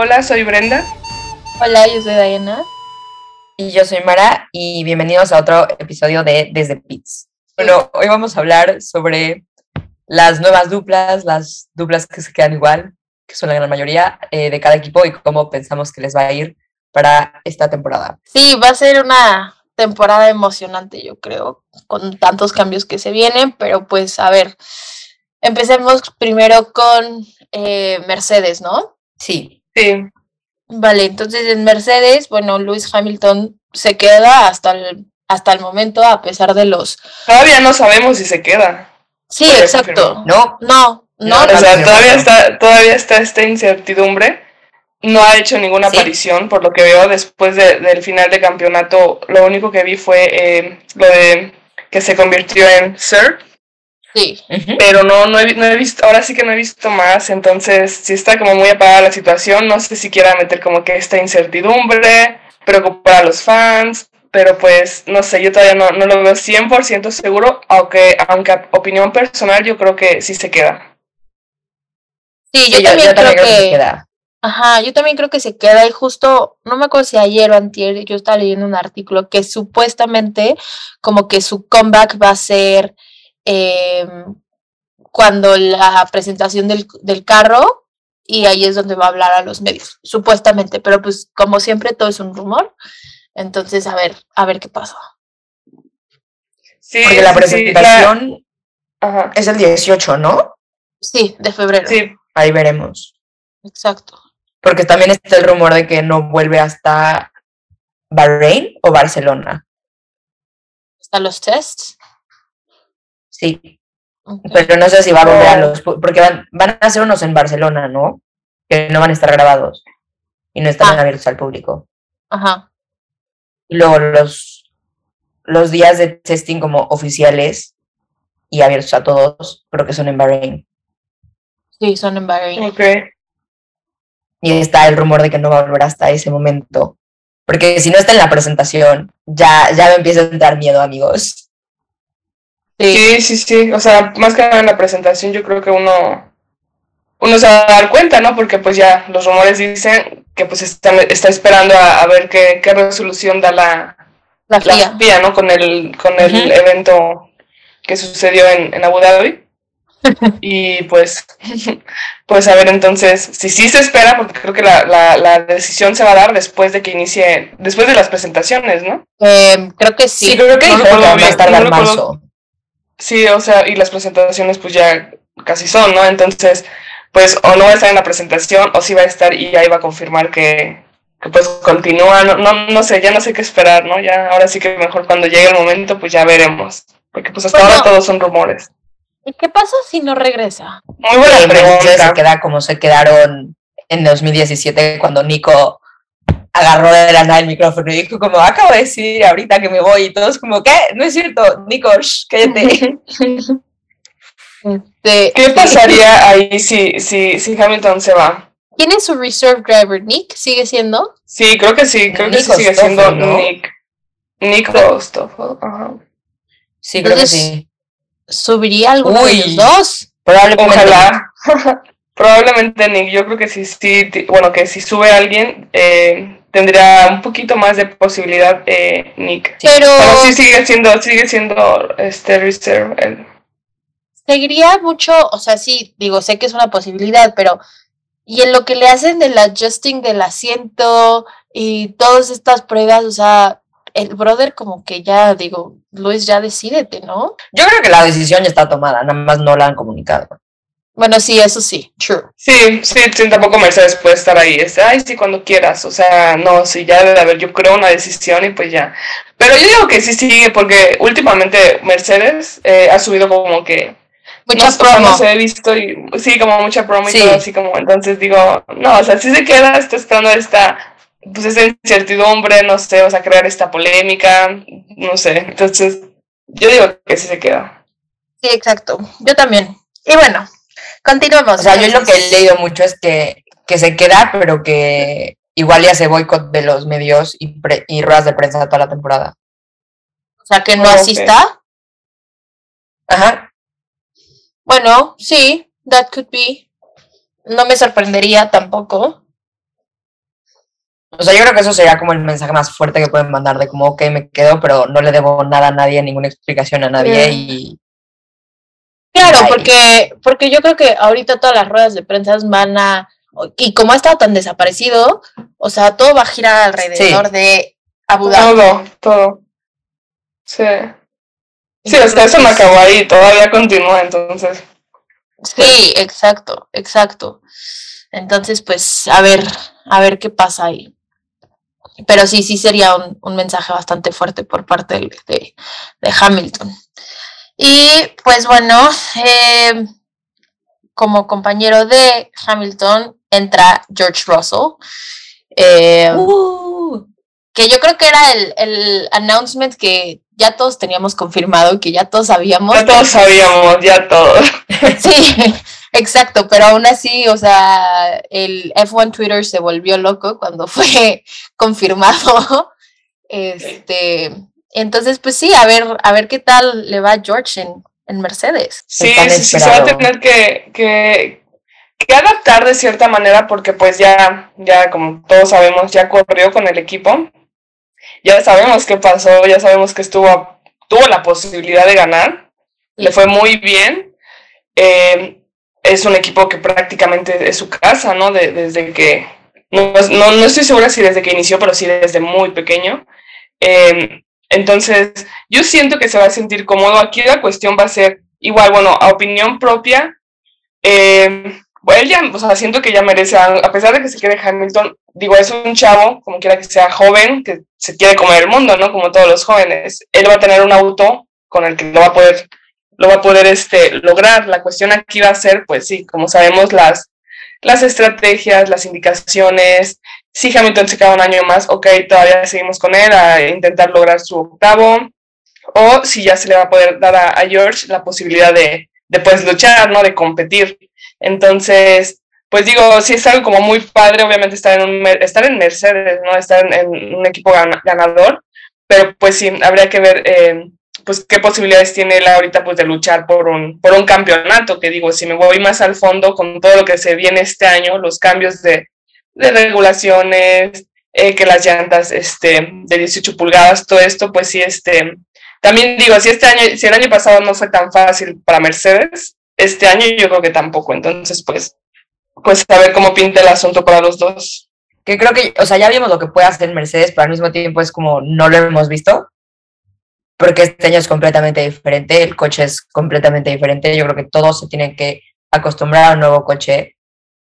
Hola, soy Brenda. Hola, yo soy Diana. Y yo soy Mara y bienvenidos a otro episodio de Desde Pits. Bueno, hoy vamos a hablar sobre las nuevas duplas, las duplas que se quedan igual, que son la gran mayoría eh, de cada equipo y cómo pensamos que les va a ir para esta temporada. Sí, va a ser una temporada emocionante, yo creo, con tantos cambios que se vienen, pero pues a ver, empecemos primero con eh, Mercedes, ¿no? Sí. Sí. Vale, entonces en Mercedes, bueno, Lewis Hamilton se queda hasta el, hasta el momento, a pesar de los... Todavía no sabemos si se queda. Sí, Todavía exacto. No, No, no, No, O sea, todavía está, todavía está esta incertidumbre. No ha hecho ninguna Sí. aparición, por lo que veo después de- del final de campeonato. Lo único que vi fue eh, lo de que se convirtió en Sir, sí. Pero no, no, he, no he visto, ahora sí que no he visto más. Entonces, sí está como muy apagada la situación. No sé si quiera meter como que esta incertidumbre, preocupar a los fans. Pero pues, no sé, yo todavía no, no lo veo 100% seguro, aunque, aunque a opinión personal yo creo que sí se queda. Sí, yo Sí, también creo creo que... se queda. Ajá, yo también creo que se queda y justo, no me acuerdo si ayer o antier, yo estaba leyendo un artículo que supuestamente como que su comeback va a ser em, cuando la presentación del, del carro y ahí es donde va a hablar a los medios, supuestamente, pero pues como siempre todo es un rumor, entonces a ver, a ver qué pasa. Sí, Porque la sí, presentación la- ajá. es el 18, ¿no? Sí, de febrero, Sí, Ahí veremos. exacto. Porque también está el rumor de que no vuelve hasta Bahrein o Barcelona. ¿Están los tests? Sí, pero no sé si va a volver a No. los... Porque van, van a hacer unos en Barcelona, ¿no? Que no van a estar grabados y no están Ah. abiertos al público. Ajá, Y luego los, los días de testing como oficiales y abiertos a todos, creo que son en Bahrein. sí, son en Bahrein. ok. Y está el rumor de que no va a volver hasta ese momento. Porque si no está en la presentación, ya, ya me empieza a entrar miedo, amigos. Sí, Sí, sí, sí. O sea, más que nada en la presentación yo creo que uno, uno se va a dar cuenta, ¿no? Porque pues ya los rumores dicen que pues está, está esperando a, a ver qué, qué resolución da la, la la FIA. FIA, ¿no? Con el, con el evento que sucedió en, en Abu Dhabi. Y pues, pues a ver entonces, si sí se espera, porque creo que la, la, la decisión se va a dar después de que inicie, después de las presentaciones, ¿no? Em, creo que sí. Sí, creo que no que recuerdo van a bien, estar no en recuerdo. marzo. Sí, o sea, y las presentaciones pues ya casi son, ¿no? Entonces, pues o no va a estar en la presentación o sí va a estar y ahí va a confirmar que, que pues continúa, no, no, no sé, ya no sé qué esperar, ¿no? Ya, ahora sí que mejor cuando llegue el momento pues ya veremos, porque pues hasta Bueno. ahora todos son rumores. ¿Y qué pasa si no regresa? Muy buena Mercedes se pregunta. queda como se quedaron en 2017 cuando Nico agarró de la nada el micrófono y dijo como, acabo de decir ahorita que me voy y todos como, ¿qué? No es cierto, Nico, shh, cállate. Este, ¿Qué pasaría ahí si, si, si Hamilton se va? ¿Quién es su reserve driver? ¿Nick? ¿Sigue siendo? Sí, creo que sí, creo que sí sigue siendo. Nick. Nick Stoffel, ajá. Sí, creo que Entonces, sí. ¿Subiría alguno de los dos? Probablemente. Ojalá. Probablemente Nick. Yo creo que sí, sí, bueno, que si sube alguien, eh, tendría un poquito más de posibilidad eh, Nick. Pero Pero sí sigue siendo, sigue siendo este reserve. el- seguiría mucho, o sea, sí, digo, sé que es una posibilidad, pero y en lo que le hacen del adjusting del asiento y todas estas pruebas, o sea, el brother como que ya, digo, Luis, ya decídete, ¿no? Yo creo que la decisión ya está tomada, nada más no la han comunicado. Bueno, sí, eso sí, true. Sí, sí, sí, tampoco Mercedes puede estar ahí. Es, ay, sí, cuando quieras. O sea, no, sí, ya debe haber, yo creo, una decisión y pues ya. Pero yo digo que sí sigue, porque últimamente Mercedes eh, ha subido como que Mucha no, promo. no se he visto y sí, como mucha promo y Sí. todo así como, entonces digo, no, o sea, si se queda, está esperando esta, pues esa incertidumbre, no sé, o sea, crear esta polémica, no sé, entonces yo digo que sí se queda. Sí, exacto. Yo también. Y bueno, continuemos. O sea, yo lo que he leído mucho es que, que se queda, pero que igual ya se boicot de los medios y, pre- y ruedas de prensa toda la temporada. O sea, que no Oh, asista. Ajá. Bueno, sí, that could be. No me sorprendería tampoco. O sea, yo creo que eso sería como el mensaje más fuerte que pueden mandar de como, ok, me quedo, pero no le debo nada a nadie, ninguna explicación a nadie y... Claro, porque, porque yo creo que ahorita todas las ruedas de prensa van a, y como ha estado tan desaparecido, o sea, todo va a girar alrededor de Abu Dhabi. Todo, todo. Sí. Sí, o sea, eso no acabó ahí, todavía continúa, entonces. Sí, exacto, exacto. Entonces, pues, a ver, a ver qué pasa ahí. Pero sí, sí sería un, un mensaje bastante fuerte por parte de, de- de Hamilton. Y pues bueno, eh, como compañero de Hamilton entra George Russell, eh, Uh, que yo creo que era el, el announcement que ya todos teníamos confirmado, que ya todos sabíamos. Ya todos sabíamos, ya todos. Sí, exacto, pero aún así, o sea, el F1 Twitter se volvió loco cuando fue confirmado. Este, entonces, pues sí, a ver, a ver qué tal le va a George en, en Mercedes. Sí, sí, sí, se va a tener que, que, que adaptar de cierta manera porque pues ya, ya como todos sabemos, ya corrió con el equipo. Ya sabemos qué pasó, ya sabemos que estuvo, tuvo la posibilidad de ganar, le fue muy bien. Eh, es un equipo que prácticamente es su casa, ¿no? De- desde que, no, no, no estoy segura si desde que inició, pero sí desde muy pequeño. Eh, entonces, yo siento que se va a sentir cómodo. Aquí la cuestión va a ser igual, bueno, a opinión propia. Eh, bueno, ya, o sea, siento que ya merece, a a pesar de que se quede Hamilton, digo, es un chavo, como quiera que sea joven, que se quiere comer el mundo, ¿no? Como todos los jóvenes. Él va a tener un auto con el que lo va a poder, lo va a poder este, lograr. La cuestión aquí va a ser, pues sí, como sabemos, las, las estrategias, las indicaciones. Si Hamilton se queda un año más, ok, todavía seguimos con él a intentar lograr su octavo. O si ya se le va a poder dar a, George la posibilidad de, de pues luchar, ¿no? De competir. Entonces, pues digo, sí es algo como muy padre, obviamente estar en, estar en Mercedes, ¿no? Estar en, un equipo gana- ganador, pero pues sí, habría que ver eh, pues qué posibilidades tiene él ahorita pues de luchar por un, por un campeonato, que digo, si me voy más al fondo con todo lo que se viene este año, los cambios de, de regulaciones, eh, que las llantas este, de 18 pulgadas, todo esto, pues sí, este, también digo, si este año, si el año pasado no fue tan fácil para Mercedes, este año yo creo que tampoco, entonces pues, pues a ver cómo pinta el asunto para los dos. que creo que, o sea, ya vimos lo que puede hacer Mercedes, pero al mismo tiempo es como no lo hemos visto, porque este año es completamente diferente, el coche es completamente diferente, yo creo que todos se tienen que acostumbrar a un nuevo coche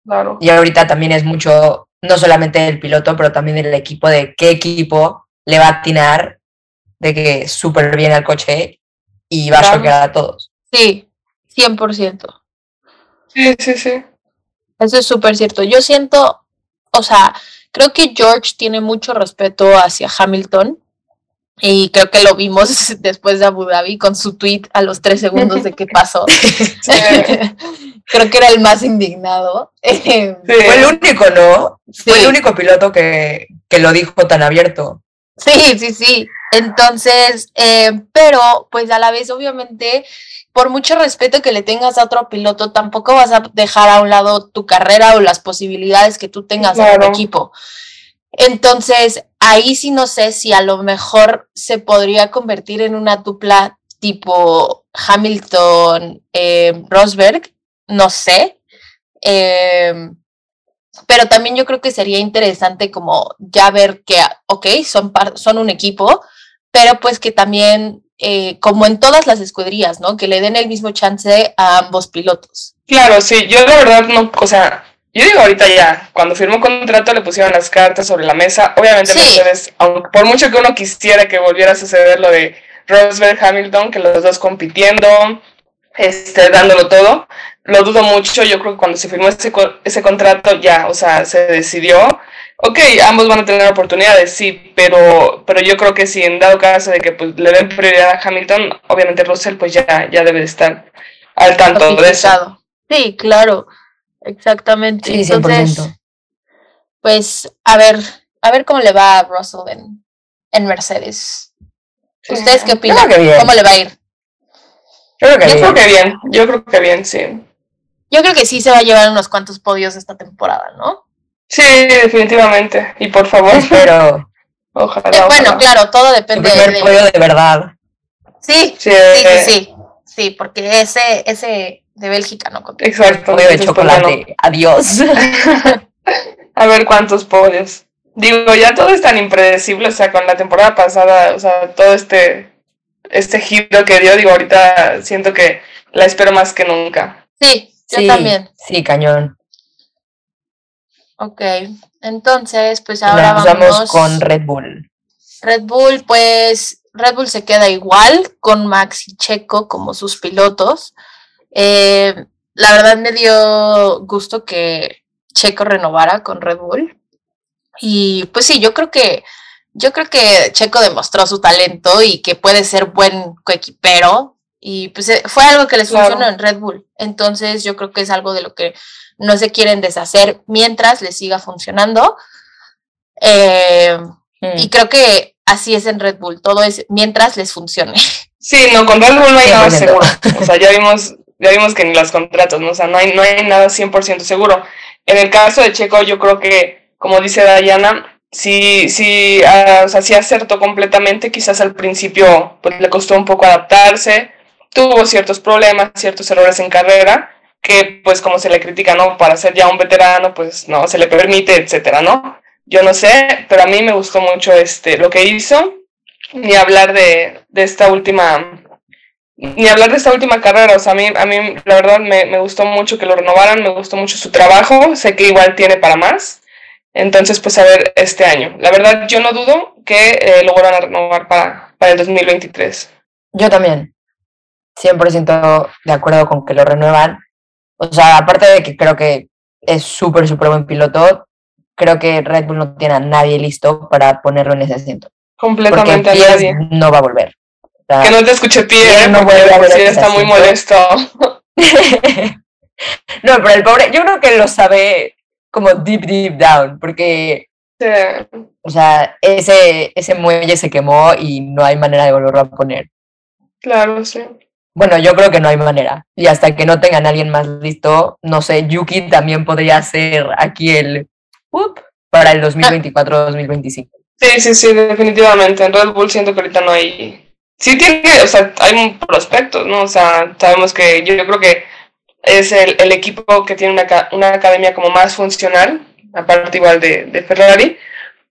Claro. y ahorita también es mucho, no solamente el piloto, pero también el equipo, de qué equipo le va a atinar de que súper bien al coche y va a choquear a todos. Sí, 100%. Sí, sí, sí. Eso es súper cierto. Yo siento, o sea, creo que George tiene mucho respeto hacia Hamilton y creo que lo vimos después de Abu Dhabi con su tweet a los tres segundos de que pasó. creo que era el más indignado. Sí. Fue el único, ¿no? Fue el único piloto que, que lo dijo tan abierto. Sí, sí, sí. Entonces, eh, pero pues a la vez, obviamente, por mucho respeto que le tengas a otro piloto, tampoco vas a dejar a un lado tu carrera o las posibilidades que tú tengas en Claro. el equipo. Entonces, ahí sí no sé si a lo mejor se podría convertir en una dupla tipo Hamilton, eh, Rosberg, no sé. Eh, pero también yo creo que sería interesante como ya ver que, ok, son, par- son un equipo, pero pues que también, eh, como en todas las escuderías, ¿no? Que le den el mismo chance a ambos pilotos. Claro, sí, yo la verdad no, o sea, yo digo ahorita ya, cuando firmó contrato le pusieron las cartas sobre la mesa, obviamente Sí. Mercedes, aunque por mucho que uno quisiera que volviera a suceder lo de Rosberg Hamilton, que los dos compitiendo, este, dándolo todo, lo dudo mucho, yo creo que cuando se firmó ese, ese contrato ya, o sea, se decidió, ok, ambos van a tener oportunidades, sí, pero, pero yo creo que si en dado caso de que pues, le den prioridad a Hamilton, obviamente Russell pues ya, ya debe de estar al tanto de eso. Sí, claro, exactamente. Sí, Entonces, 100%. pues a ver, a ver cómo le va a Russell en, en Mercedes. Sí. ¿Ustedes qué opinan? creo que bien. ¿Cómo le va a ir? Yo creo que Yo bien. creo que bien, yo creo que bien, sí. Yo creo que sí se va a llevar unos cuantos podios esta temporada, ¿no? Sí, definitivamente. Y por favor. Pero. Ojalá. Eh, bueno, claro, todo depende primer de. podio de verdad. Sí, Sí, sí, sí, eh, sí. Sí, porque ese, ese de Bélgica no conté. Exacto. De chocolate. Adiós. a ver cuántos podios. Digo, ya todo es tan impredecible, o sea, con la temporada pasada, o sea, todo este, este giro que dio, digo, ahorita siento que la espero más que nunca. Sí, yo sí, también. Sí, cañón. Ok, entonces, pues ahora Nos vamos vamos con Red Bull. Red Bull, pues Red Bull se queda igual con Max y Checo como sus pilotos. Eh, la verdad me dio gusto que Checo renovara con Red Bull. Y pues sí, yo creo que yo creo que Checo demostró su talento y que puede ser buen coequipero. Y pues eh, fue algo que les Claro. funcionó en Red Bull. Entonces yo creo que es algo de lo que no se quieren deshacer mientras les siga funcionando. Eh, Mm. y creo que así es en Red Bull, todo es mientras les funcione. Sí, no, con Red Bull no hay nada 100%. seguro. O sea, ya vimos, ya vimos que ni los contratos, ¿no? O sea, no hay, no hay nada 100% seguro. En el caso de Checo, yo creo que, como dice Dayana, sí, sí, ah, o sea, sí acertó completamente. Quizás al principio pues, le costó un poco adaptarse. Tuvo ciertos problemas, ciertos errores en carrera, que pues como se le critica, ¿no? Para ser ya un veterano, pues no se le permite, etcétera, ¿no? Yo no sé, pero a mí me gustó mucho este, lo que hizo ni hablar de, de esta última ni hablar de esta última carrera, o sea, a mí, a mí la verdad me, me gustó mucho que lo renovaran, me gustó mucho su trabajo, sé que igual tiene para más, entonces pues a ver este año. La verdad yo no dudo que eh, lo vuelvan a renovar para, para el 2023. Yo también. 100% de acuerdo con que lo renuevan. O sea, aparte de que creo que es súper, súper buen piloto, creo que Red Bull no tiene a nadie listo para ponerlo en ese asiento. Porque Completamente a Pierre nadie. no va a volver. Que no te escuche Pierre Pierre, no porque a está muy molesto. no, pero el pobre, yo creo que lo sabe como deep, deep down, porque, Sí, o sea, ese, ese muelle se quemó y no hay manera de volverlo a poner. claro, sí. Bueno, yo creo que no hay manera. Y hasta que no tengan a alguien más listo, no sé, Yuki también podría ser aquí el up para el 2024-2025. Sí, sí, sí, definitivamente. En Red Bull siento que ahorita no hay. Sí tiene, o sea, hay prospectos, ¿no? O sea, sabemos que yo, yo creo que es el, el equipo que tiene una, una academia como más funcional, aparte igual de, de Ferrari.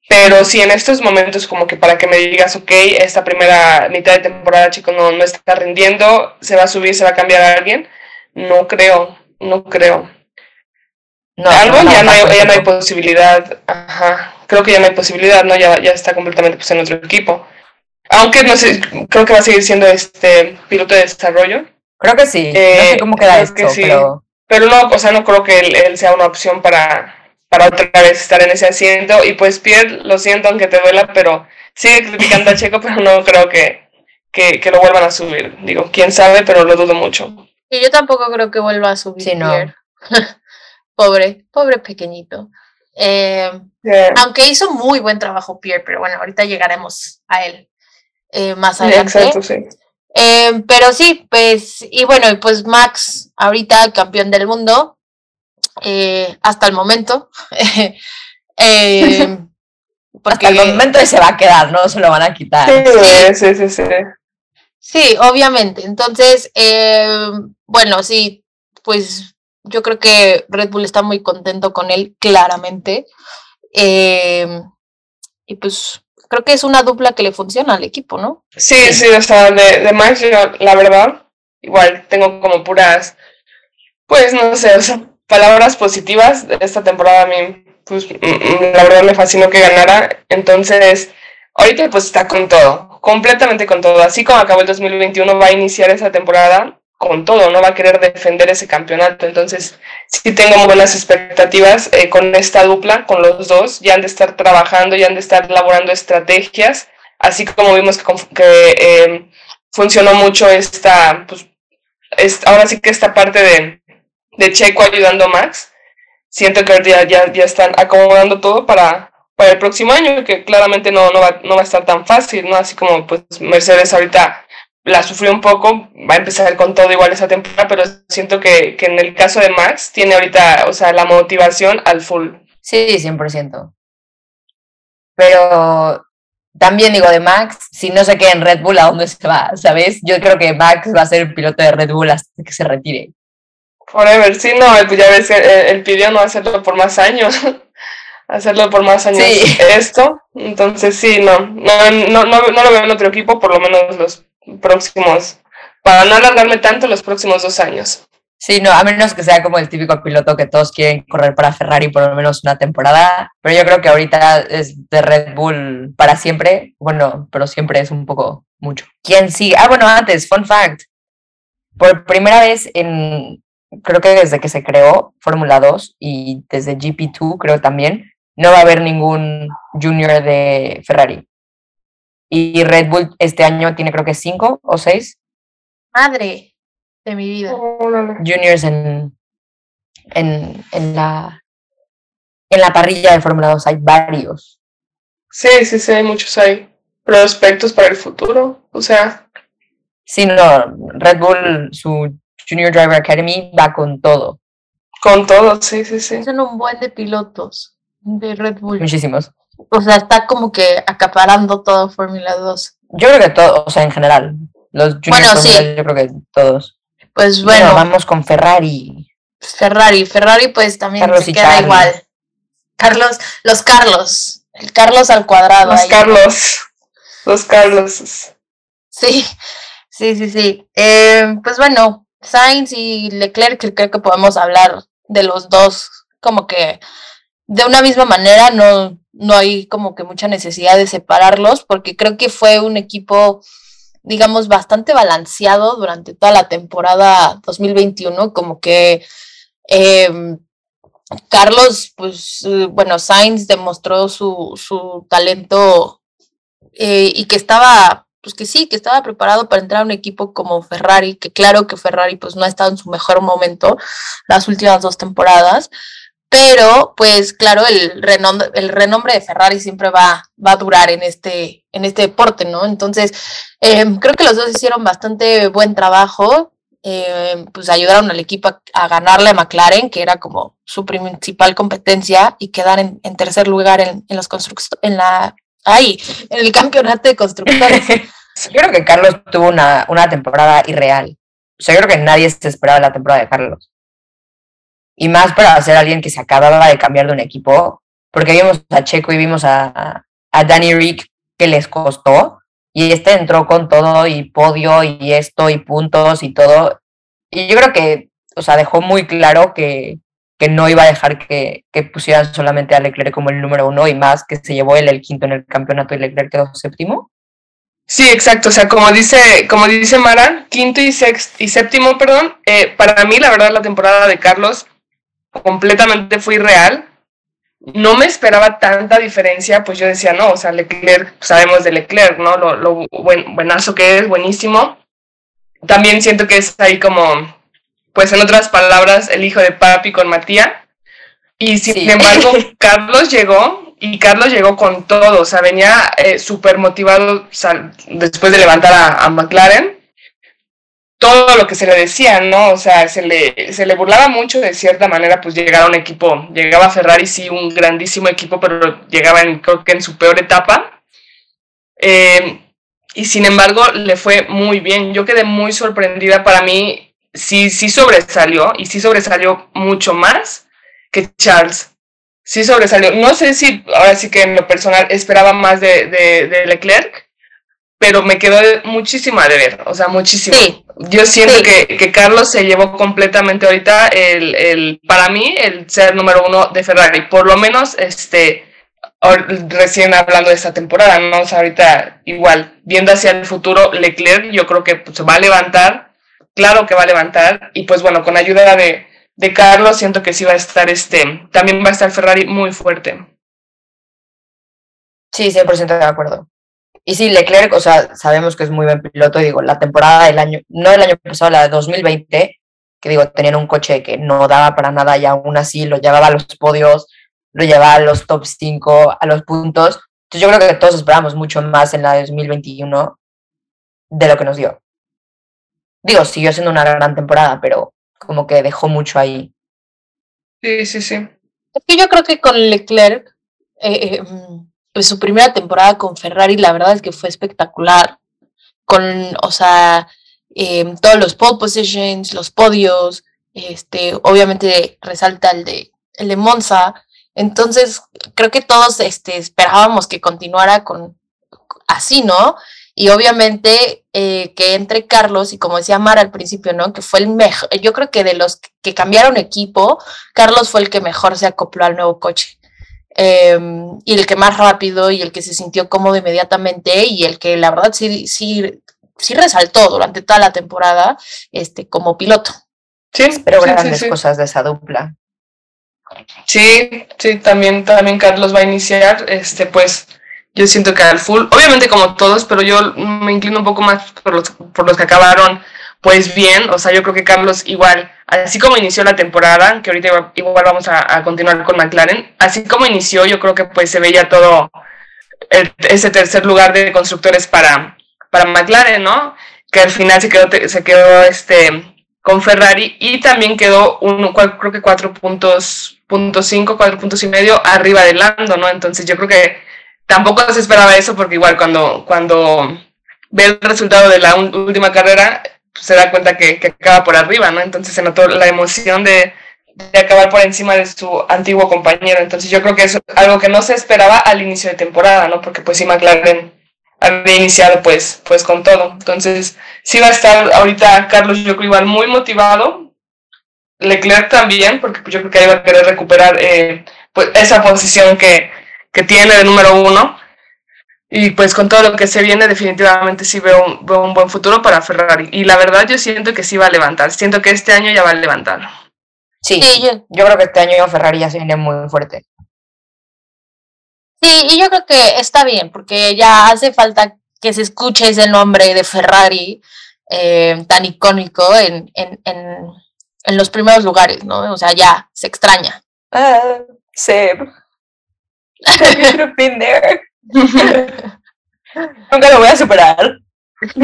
Pero sí, en estos momentos, como que para que me digas, ok, esta primera mitad de temporada, chico, no, no está rindiendo, se va a subir, se va a cambiar a alguien. No creo, no creo. No, Algo no, ya no, hay, ya no hay posibilidad. Ajá. Creo que ya no hay posibilidad, ¿no? Ya, ya está completamente pues, en otro equipo. Aunque no sé, creo que va a seguir siendo este piloto de desarrollo. Creo que sí. no Eh, sé cómo queda esto, que sí. pero Pero no, o sea, no creo que él, él sea una opción para, para otra vez estar en ese asiento. Y pues Pierre, lo siento aunque te duela, pero sigue criticando a Checo, pero no creo que, que, que lo vuelvan a subir. Digo, quién sabe, pero lo dudo mucho. Y yo tampoco creo que vuelva a subir. Sí, no. Pierre. pobre, pobre pequeñito. Eh, Eh, aunque hizo muy buen trabajo Pierre, pero bueno, ahorita llegaremos a él eh, más adelante. exacto, sí. Eh, pero sí, pues, y bueno, pues Max, ahorita campeón del mundo, eh, hasta el momento. porque, hasta el momento se va a quedar, no se lo van a quitar. Sí, sí, sí, sí. Sí, obviamente. Entonces, eh, bueno, sí, pues yo creo que Red Bull está muy contento con él, claramente. Y pues creo que es una dupla que le funciona al equipo, ¿no? Sí, sí, o sea, de, Max, yo, la verdad, igual tengo como puras, pues no sé, o sea, palabras positivas de esta temporada a mí, pues mm, mm, la verdad me fascinó que ganara, entonces, ahorita pues está con todo, completamente con todo, así como acabó el 2021, va a iniciar esa temporada con todo, no va a querer defender ese campeonato, entonces sí tengo muy buenas expectativas eh, con esta dupla, con los dos, ya han de estar trabajando, ya han de estar elaborando estrategias, así como vimos que, que eh, funcionó mucho esta, pues, es- ahora sí que esta parte de, de Checo ayudando a Max, siento que ya, ya, ya están acomodando todo para, para el próximo año, que claramente no, no, va, no va a estar tan fácil, ¿no? Así como pues Mercedes ahorita la sufrió un poco, va a empezar con todo igual esa temporada, pero siento que, que en el caso de Max tiene ahorita, o sea, la motivación al full. Sí, 100%. Pero también digo de Max, si no se queda en Red Bull, ¿a dónde se va? ¿Sabes? Yo creo que Max va a ser el piloto de Red Bull hasta que se retire. Forever, sí, no, pues ya ves que él, pidió no hacerlo por más años, hacerlo por más años esto, entonces sí, no, no, no, no, no lo veo en otro equipo, por lo menos los próximos, para no alargarme tanto los próximos dos años. Sí, no, a menos que sea como el típico piloto que todos quieren correr para Ferrari por lo menos una temporada, pero yo creo que ahorita es de Red Bull para siempre, bueno, pero siempre es un poco mucho. ¿Quién sigue? Ah, bueno, antes, fun fact. Por primera vez en, creo que desde que se creó Fórmula 2 y desde GP2 creo también, no va a haber ningún junior de Ferrari. Y Red Bull este año tiene creo que cinco o seis. Madre de mi vida. Juniors en, en, en, la, en la parrilla de Fórmula 2 hay varios. Sí, sí, sí, hay muchos hay prospectos para el futuro. O sea. Sí, no, Red Bull, su Junior Driver Academy va con todo. Con todo, sí, sí, sí. Son un buen de pilotos de Red Bull. Muchísimos. O sea, está como que acaparando todo Fórmula 2. Yo creo que todo, o sea, en general. Los juniors, bueno, sí. yo creo que todos. Pues bueno. vamos con Ferrari. Ferrari, Ferrari pues también se queda igual. Carlos, los Carlos, el Carlos al cuadrado. Los Carlos, los Carlos. Sí, sí, sí, sí. Eh, pues bueno, Sainz y Leclerc, creo que podemos hablar de los dos como que de una misma manera, no, no hay como que mucha necesidad de separarlos, porque creo que fue un equipo digamos, bastante balanceado durante toda la temporada 2021, como que em, Carlos, pues, eh, bueno, Sainz demostró su, su talento eh, y que estaba, pues que sí, que estaba preparado para entrar a un equipo como Ferrari, que claro que Ferrari pues no ha estado en su mejor momento las últimas dos temporadas, pero pues claro, el renombre, el renombre de Ferrari siempre va, va a durar en este, en este deporte, ¿no? Entonces, em, creo que los dos hicieron bastante buen trabajo, em, pues ayudaron al equipo a, ganarle a McLaren, que era como su principal competencia, y quedar en, tercer lugar en, en los en la, ahí, en el campeonato de constructores. Yo creo que Carlos tuvo una, una temporada irreal. O sea, yo creo que nadie se esperaba la temporada de Carlos y más para ser alguien que se acababa de cambiar de un equipo, porque vimos a Checo y vimos a, a Danny Rick que les costó, y este entró con todo y podio y esto y puntos y todo. Y yo creo que, o sea, dejó muy claro que, que no iba a dejar que, que, pusieran solamente a Leclerc como el número uno y más que se llevó él el quinto en el campeonato y Leclerc quedó séptimo. Sí, exacto. O sea, como dice, como dice Mara, quinto y, y séptimo, perdón. Eh, para mí, la verdad, la temporada de Carlos completamente fui real. No me esperaba tanta diferencia, pues yo decía, no, o sea, Leclerc, sabemos de Leclerc, ¿no? Lo, lo buen, buenazo que es, buenísimo. También siento que es ahí como, pues en otras palabras, el hijo de papi con Matías. Y sin embargo, Carlos llegó y Carlos llegó con todo, o sea, venía eh, súper motivado después de levantar a, a McLaren todo lo que se le decía, ¿no? O sea, se le, se le burlaba mucho de cierta manera, pues llegar a un equipo, llegaba Ferrari, sí, un grandísimo equipo, pero llegaba en, creo que en su peor etapa. Eh, y sin embargo, le fue muy bien. Yo quedé muy sorprendida. Para mí, sí, sí sobresalió, y sí sobresalió mucho más que Charles. Sí sobresalió. No sé si, ahora sí que en lo personal, esperaba más de, de, de Leclerc, pero me quedó muchísima de ver, o sea, muchísimo. Yo siento que, que, Carlos se llevó completamente ahorita el, el, para mí, el ser número uno de Ferrari, por lo menos, este, recién hablando de esta temporada, ¿no? O sea, ahorita igual, viendo hacia el futuro, Leclerc yo creo que pues, se va a levantar, claro que va a levantar, y pues bueno, con ayuda de, de Carlos siento que sí va a estar, este, también va a estar Ferrari muy fuerte. Sí, 100% de acuerdo. Y sí, Leclerc, o sea, sabemos que es muy buen piloto, digo, la temporada del año, no el año pasado, la de 2020, que digo, tenían un coche que no daba para nada y aún así lo llevaba a los podios, lo llevaba a los top 5, a los puntos. Entonces yo creo que todos esperamos mucho más en la de 2021 de lo que nos dio. Digo, siguió siendo una gran temporada, pero como que dejó mucho ahí. Sí, sí, sí. Es que yo creo que con Leclerc, eh, eh, pues su primera temporada con Ferrari, la verdad es que fue espectacular. Con, o sea, em, todos los pole positions, los podios, este, obviamente resalta el de, el de Monza. Entonces, creo que todos este, esperábamos que continuara con así, ¿no? Y obviamente eh, que entre Carlos, y como decía Mara al principio, ¿no? Que fue el mejor, yo creo que de los que cambiaron equipo, Carlos fue el que mejor se acopló al nuevo coche. Em, y el que más rápido y el que se sintió cómodo inmediatamente y el que la verdad sí, sí, sí resaltó durante toda la temporada este, como piloto. Sí, pero grandes cosas de esa dupla. Sí, sí, también, también Carlos va a iniciar, este, pues yo siento que al full, obviamente como todos, pero yo me inclino un poco más por los, por los que acabaron pues bien, o sea, yo creo que Carlos igual, así como inició la temporada, que ahorita igual vamos a, continuar con McLaren, así como inició, yo creo que pues se veía todo ese tercer lugar de constructores para, para McLaren, ¿no? Que al final se quedó, se quedó este, con Ferrari y también quedó uno, creo que cuatro puntos, punto cinco, cuatro puntos y medio arriba de Lando, ¿no? Entonces yo creo que tampoco se esperaba eso porque igual cuando, cuando ve el resultado de la última carrera se da cuenta que, que, acaba por arriba, ¿no? Entonces se notó la emoción de, de, acabar por encima de su antiguo compañero. Entonces yo creo que es algo que no se esperaba al inicio de temporada, ¿no? Porque pues sí, McLaren había iniciado pues, pues con todo. Entonces sí va a estar ahorita Carlos, yo creo igual muy motivado. Leclerc también, porque pues, yo creo que ahí va a querer recuperar eh, pues esa posición que, que tiene de número uno. Y pues con todo lo que se viene, definitivamente sí veo un, veo un buen futuro para Ferrari. Y la verdad yo siento que sí va a levantar. Siento que este año ya va a levantar. Sí, yo, creo que este año Ferrari ya se viene muy fuerte. Sí, y yo creo que está bien, porque ya hace falta que se escuche ese nombre de Ferrari eh, tan icónico en, en, en, en, los primeros lugares, ¿no? O sea, ya se extraña. Ah, Seb. Have been there? Nunca lo voy a superar.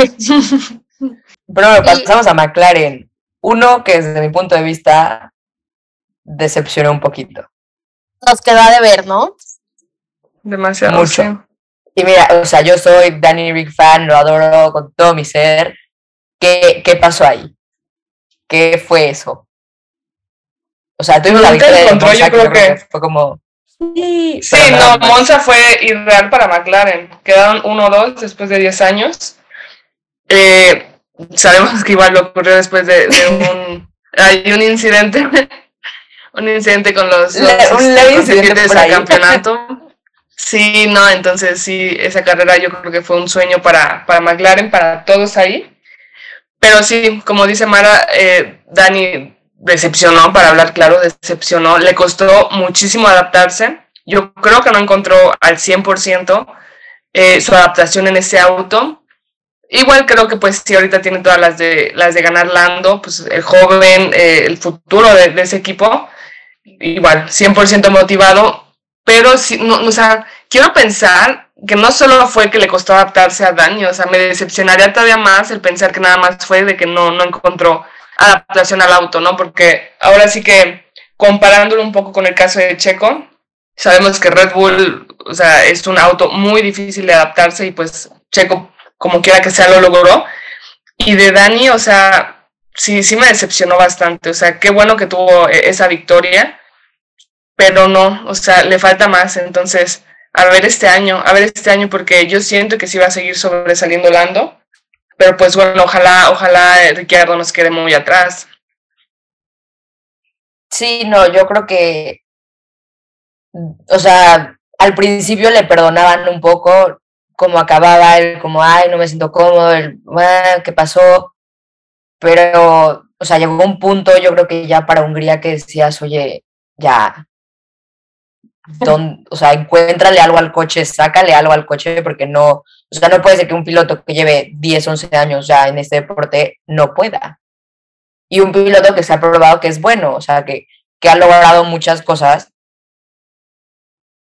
Pero pasamos a McLaren. Uno que desde mi punto de vista decepcionó un poquito. Nos queda de ver, ¿no? Demasiado. Mucho. Y mira, o sea, yo soy Danny Rick fan, lo adoro con todo mi ser. ¿Qué, qué pasó ahí? ¿Qué fue eso? O sea, tuvimos la victoria de yo creo que fue como Sí, no, Monza fue irreal para McLaren. Quedaron 1-2 después de 10 años. Eh, sabemos que igual lo ocurrió después de, un... hay un incidente, un incidente con los, los este, campeonato. Sí, no, entonces sí, esa carrera yo creo que fue un sueño para, para McLaren, para todos ahí. Pero sí, como dice Mara, eh, Dani decepcionó, para hablar claro, decepcionó, le costó muchísimo adaptarse. Yo creo que no encontró al 100% eh, su adaptación en ese auto. Igual creo que pues sí, ahorita tiene todas las de, las de ganar Lando, pues el joven, eh, el futuro de, ese equipo, igual, 100% motivado, pero sí, no, o sea, quiero pensar que no solo fue que le costó adaptarse a Dani, o sea, me decepcionaría todavía más el pensar que nada más fue de que no, no encontró adaptación al auto, ¿no? Porque ahora sí que comparándolo un poco con el caso de Checo, sabemos que Red Bull, o sea, es un auto muy difícil de adaptarse y pues Checo, como quiera que sea, lo logró. Y de Dani, o sea, sí, sí me decepcionó bastante. O sea, qué bueno que tuvo e-, esa victoria, pero no, o sea, le falta más. Entonces, a ver este año, a ver este año, porque yo siento que sí va a seguir sobresaliendo Lando. Pero pues bueno, ojalá, ojalá Ricardo nos quede muy atrás. Sí, no, yo creo que, o sea, al principio le perdonaban un poco cómo acababa, él como, ay, no me siento cómodo, el, ah, ¿qué pasó? Pero, o sea, llegó un punto, yo creo que ya para Hungría que decías, oye, ya, o sea, encuéntrale algo al coche, sácale algo al coche, porque no, o sea, no puede ser que un piloto que lleve 10, 11 años ya en este deporte no pueda. Y un piloto que se ha probado que es bueno, o sea, que, que ha logrado muchas cosas.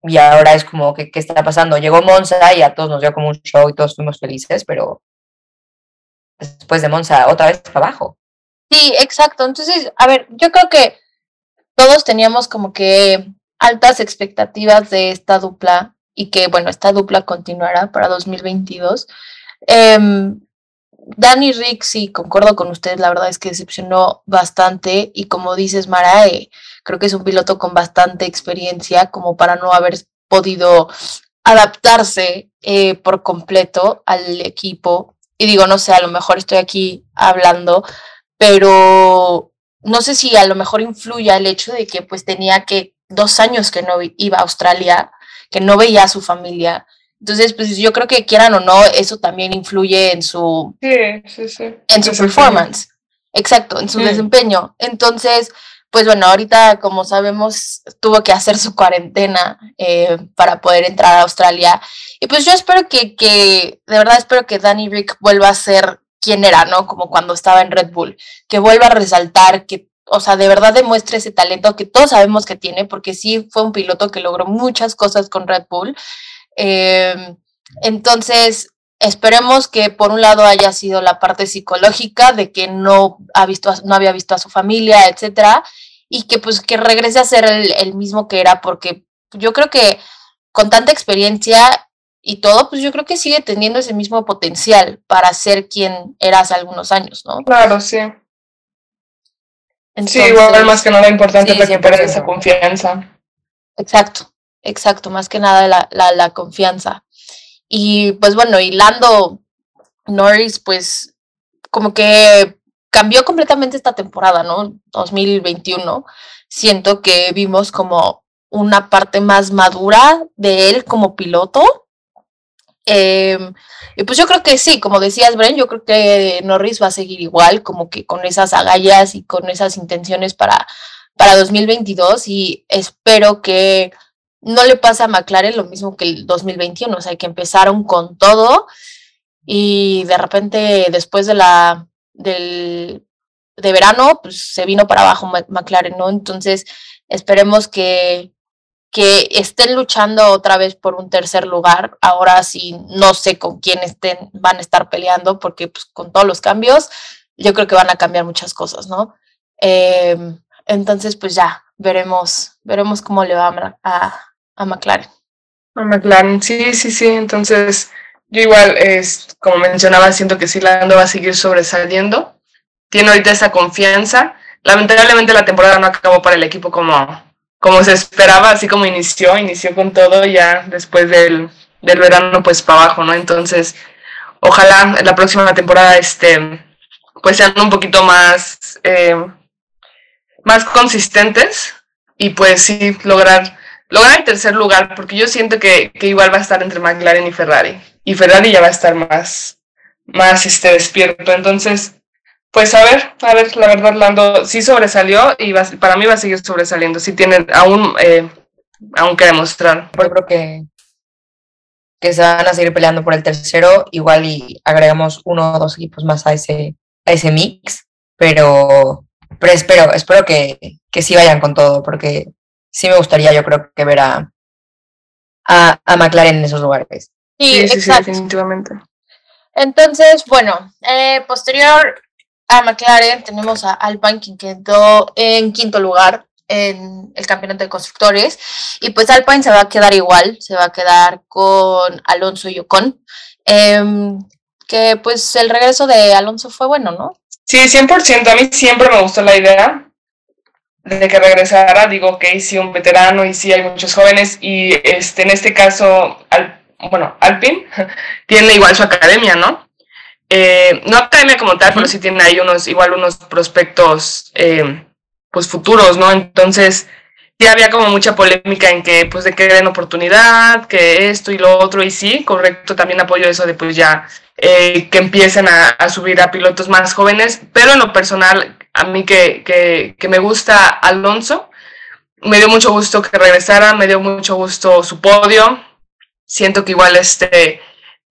Y ahora es como, que ¿qué está pasando? Llegó Monza y a todos nos dio como un show y todos fuimos felices, pero después de Monza otra vez para abajo. Sí, exacto. Entonces, a ver, yo creo que todos teníamos como que altas expectativas de esta dupla y que, bueno, esta dupla continuará para 2022. Eh, Danny Rick, sí, concuerdo con ustedes, la verdad es que decepcionó bastante y como dices, Mara, eh, creo que es un piloto con bastante experiencia como para no haber podido adaptarse eh, por completo al equipo. Y digo, no sé, a lo mejor estoy aquí hablando, pero no sé si a lo mejor influye el hecho de que pues tenía que dos años que no iba a Australia, que no veía a su familia. Entonces, pues yo creo que quieran o no, eso también influye en su, sí, sí, sí. En su performance. Exacto, en su desempeño. Entonces, pues bueno, ahorita, como sabemos, tuvo que hacer su cuarentena eh, para poder entrar a Australia. Y pues yo espero que, que, de verdad espero que Danny Rick vuelva a ser quien era, ¿no? Como cuando estaba en Red Bull, que vuelva a resaltar, que, o sea, de verdad demuestre ese talento que todos sabemos que tiene, porque sí fue un piloto que logró muchas cosas con Red Bull. Eh, entonces, Esperemos que por un lado haya sido la parte psicológica de que no, ha visto, no había visto a su familia, etcétera, y que pues que regrese a ser el, mismo que era, porque yo creo que con tanta experiencia y todo, pues yo creo que sigue teniendo ese mismo potencial para ser quien era hace algunos años, ¿no? Claro, sí. Sí, igual más que nada importante recuperar esa confianza. Exacto, exacto, más que nada la, la, la confianza. Y pues bueno, y Lando Norris, pues como que cambió completamente esta temporada, ¿no? 2021. Siento que vimos como una parte más madura de él como piloto. Em, y pues yo creo que sí, como decías, Bren, yo creo que Norris va a seguir igual, como que con esas agallas y con esas intenciones para, para 2022 y espero que no le pasa a McLaren lo mismo que el 2021, o sea, que empezaron con todo y de repente después de la del de verano, pues se vino para abajo McLaren, ¿no? Entonces, esperemos que que estén luchando otra vez por un tercer lugar. Ahora sí, no sé con quién estén, van a estar peleando, porque pues, con todos los cambios, yo creo que van a cambiar muchas cosas, ¿no? Em, entonces, pues ya, veremos, veremos cómo le va a, a McLaren. A McLaren, sí, sí, sí. Entonces, yo igual, es, como mencionaba, siento que sí, va a seguir sobresaliendo. Tiene ahorita esa confianza. Lamentablemente la temporada no acabó para el equipo como, como se esperaba, así como inició, inició con todo ya después del, del verano, pues para abajo, ¿no? Entonces, ojalá la próxima temporada este, pues sean un poquito más, eh, más consistentes y pues sí lograr lograr el tercer lugar, porque yo siento que, que, igual va a estar entre McLaren y Ferrari. Y Ferrari ya va a estar más, más este, despierto. Entonces, pues a ver, a ver, la verdad, Lando sí sobresalió y va, para mí va a seguir sobresaliendo. Sí tiene aún, eh, aún que demostrar. Yo creo que, que se van a seguir peleando por el tercero, igual y agregamos uno o dos equipos más a ese, a ese mix, pero, pero espero, espero que, que sí vayan con todo, porque sí me gustaría, yo creo que ver a, a, McLaren en esos lugares. Sí, exacto. definitivamente. Entonces, bueno, eh, posterior a McLaren tenemos a Alpine, quien quedó en quinto lugar en el campeonato de constructores. Y pues Alpine se va a quedar igual, se va a quedar con Alonso y Ocon. Em, que pues el regreso de Alonso fue bueno, ¿no? Sí, 100%. A mí siempre me gustó la idea de que regresara, digo, que sí, un veterano y sí hay muchos jóvenes y este, en este caso, al, bueno, Alpin tiene igual su academia, ¿no? Eh, no academia como tal, pero sí tiene ahí unos, igual unos prospectos, eh, pues futuros, ¿no? Entonces, sí había como mucha polémica en que, pues, de que den oportunidad, que esto y lo otro, y sí, correcto, también apoyo eso de, pues, ya, eh, que empiecen a, a subir a pilotos más jóvenes, pero en lo personal, a mí que, que, que, me gusta Alonso. Me dio mucho gusto que regresara, me dio mucho gusto su podio. Siento que igual este,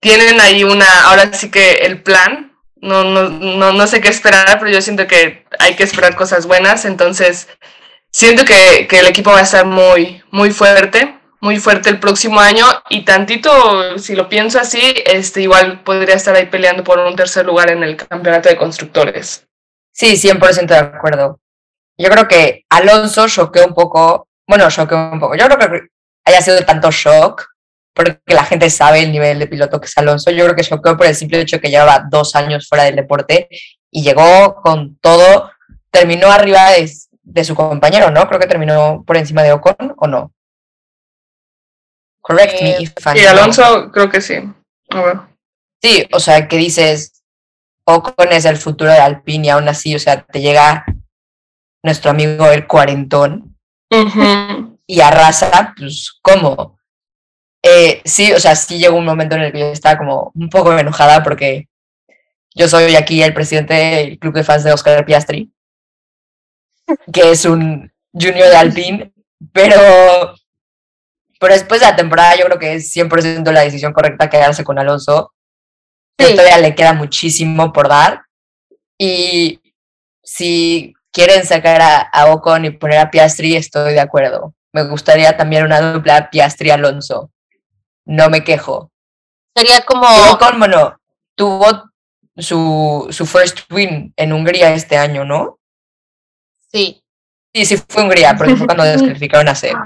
tienen ahí una, ahora sí que el plan, no, no, no, no sé qué esperar, pero yo siento que hay que esperar cosas buenas, entonces siento que, que el equipo va a estar muy, muy fuerte, muy fuerte el próximo año y tantito, si lo pienso así, este, igual podría estar ahí peleando por un tercer lugar en el campeonato de constructores. Sí, 100% de acuerdo. Yo creo que Alonso choqueó un poco, bueno, choqueó un poco. Yo creo que haya sido tanto shock porque la gente sabe el nivel de piloto que es Alonso. Yo creo que choqueó por el simple hecho que llevaba dos años fuera del deporte y llegó con todo, terminó arriba de, su compañero, ¿no? Creo que terminó por encima de Ocon, ¿o no? Correct me eh, if Sí, Alonso creo que sí. Sí, o sea, que dices, Ocon es el futuro de Alpine y aún así, o sea, te llega nuestro amigo el cuarentón y arrasa, pues, ¿cómo? Eh, sí, o sea, sí llegó un momento en el que yo estaba como un poco enojada porque yo soy aquí el presidente del club de fans de Oscar Piastri, que es un junior de Alpine, pero, pero después de la temporada yo creo que es 100% la decisión correcta quedarse con Alonso. todavía le queda muchísimo por dar. Y si quieren sacar a, a Ocon y poner a Piastri, estoy de acuerdo. Me gustaría también una dupla Piastri-Alonso. No me quejo. Sería como... Ocon, bueno, tuvo su, su first win en Hungría este año, ¿no? Sí. Sí, sí fue Hungría, porque fue cuando descalificaron a Seb.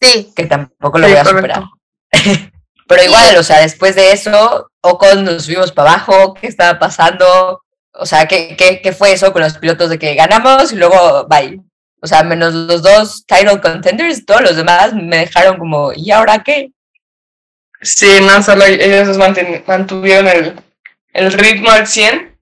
Sí. Que tampoco lo voy a superar. Pero igual, o sea, después de eso, Ocon nos subimos para abajo, ¿qué estaba pasando? O sea, ¿qué, qué, qué fue eso con los pilotos de que ganamos y luego bye? O sea, menos los dos title contenders, todos los demás me dejaron como, ¿y ahora qué? Sí, no, solo ellos mantuvieron el, el ritmo al 100.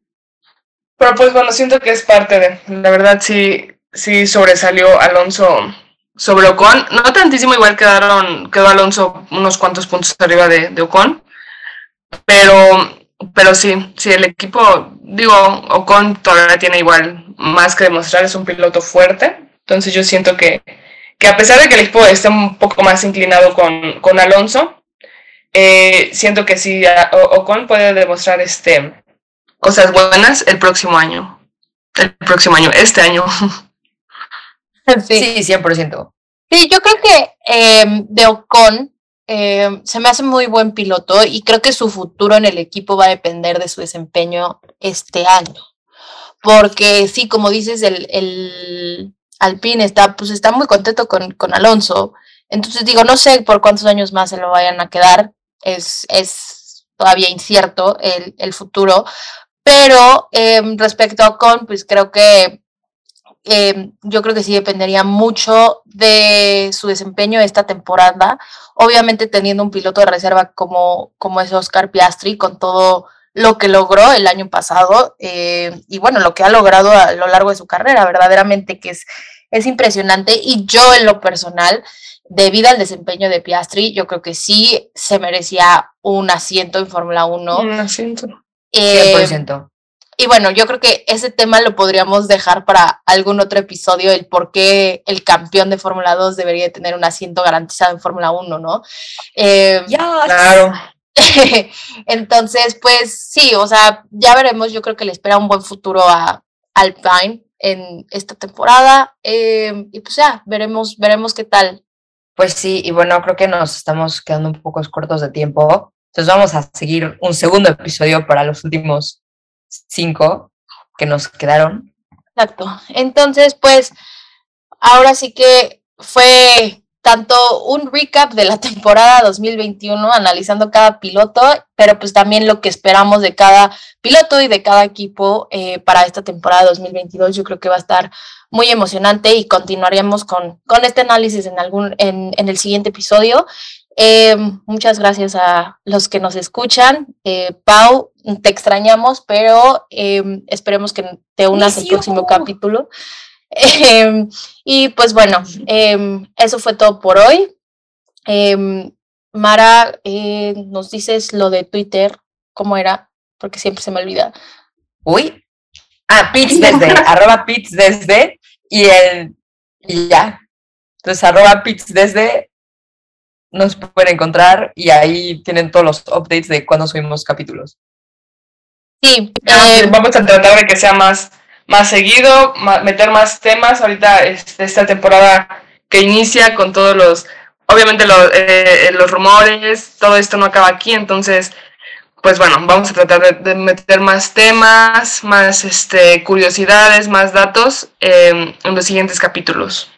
Pero pues bueno, siento que es parte de, la verdad sí, sí sobresalió Alonso sobre Ocon. No tantísimo, igual quedaron, quedó Alonso unos cuantos puntos arriba de, de Ocon. Pero pero sí, sí, el equipo, digo, Ocon todavía tiene igual más que demostrar, es un piloto fuerte. Entonces yo siento que, que a pesar de que el equipo esté un poco más inclinado con, con Alonso, eh, siento que sí, Ocon puede demostrar este, cosas buenas el próximo año. El próximo año, este año. Sí, 100%. Sí, yo creo que eh, de Ocon eh, se me hace muy buen piloto y creo que su futuro en el equipo va a depender de su desempeño este año. Porque sí, como dices, el, el Alpine está, pues está muy contento con, con Alonso. Entonces digo, no sé por cuántos años más se lo vayan a quedar. Es, es todavía incierto el, el futuro. Pero em, respecto a Ocon, pues creo que Em, yo creo que sí dependería mucho de su desempeño esta temporada. Obviamente teniendo un piloto de reserva como, como es Oscar Piastri, con todo lo que logró el año pasado eh, y bueno, lo que ha logrado a lo largo de su carrera, verdaderamente que es, es impresionante. Y yo en lo personal, debido al desempeño de Piastri, yo creo que sí se merecía un asiento en Fórmula 1. Un asiento. 100%. Y bueno, yo creo que ese tema lo podríamos dejar para algún otro episodio, el por qué el campeón de Fórmula 2 debería tener un asiento garantizado en Fórmula 1, ¿no? Eh, Claro. Entonces, pues sí, o sea, ya veremos, yo creo que le espera un buen futuro a Alpine en esta temporada eh, y pues ya, veremos, veremos qué tal. Pues sí, y bueno, creo que nos estamos quedando un poco cortos de tiempo, entonces vamos a seguir un segundo episodio para los últimos cinco que nos quedaron. Exacto. Entonces, pues, ahora sí que fue tanto un recap de la temporada 2021, analizando cada piloto, pero pues también lo que esperamos de cada piloto y de cada equipo eh, para esta temporada 2022. Yo creo que va a estar muy emocionante y continuaremos con, con este análisis en, algún, en, en el siguiente episodio. Eh, muchas gracias a los que nos escuchan. Eh, Pau, te extrañamos, pero eh, esperemos que te unas al próximo capítulo. Em, y pues bueno, em, eso fue todo por hoy. Em, Mara, nos dices lo de Twitter, ¿cómo era? Porque siempre se me olvida. Uy. Ah, Pits desde, arroba Pits desde y el y ya. Entonces, arroba Pits desde nos pueden encontrar y ahí tienen todos los updates de cuando subimos capítulos. Sí, eh, vamos a tratar de que sea más, más seguido, meter más temas. Ahorita este, esta temporada que inicia con todos los, obviamente los, eh, los rumores, todo esto no acaba aquí, entonces, pues bueno, vamos a tratar de, meter más temas, más este, curiosidades, más datos eh, en los siguientes capítulos.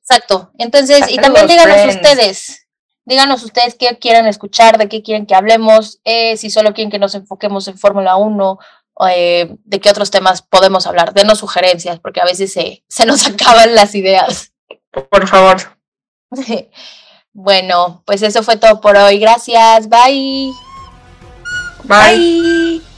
Exacto. Entonces, y también díganos ustedes, díganos ustedes qué quieren escuchar, de qué quieren que hablemos, eh, si solo quieren que nos enfoquemos en Fórmula 1, eh, de qué otros temas podemos hablar. Denos sugerencias, porque a veces se, se nos acaban las ideas. Por favor. bueno, pues eso fue todo por hoy. Gracias. Bye. Bye.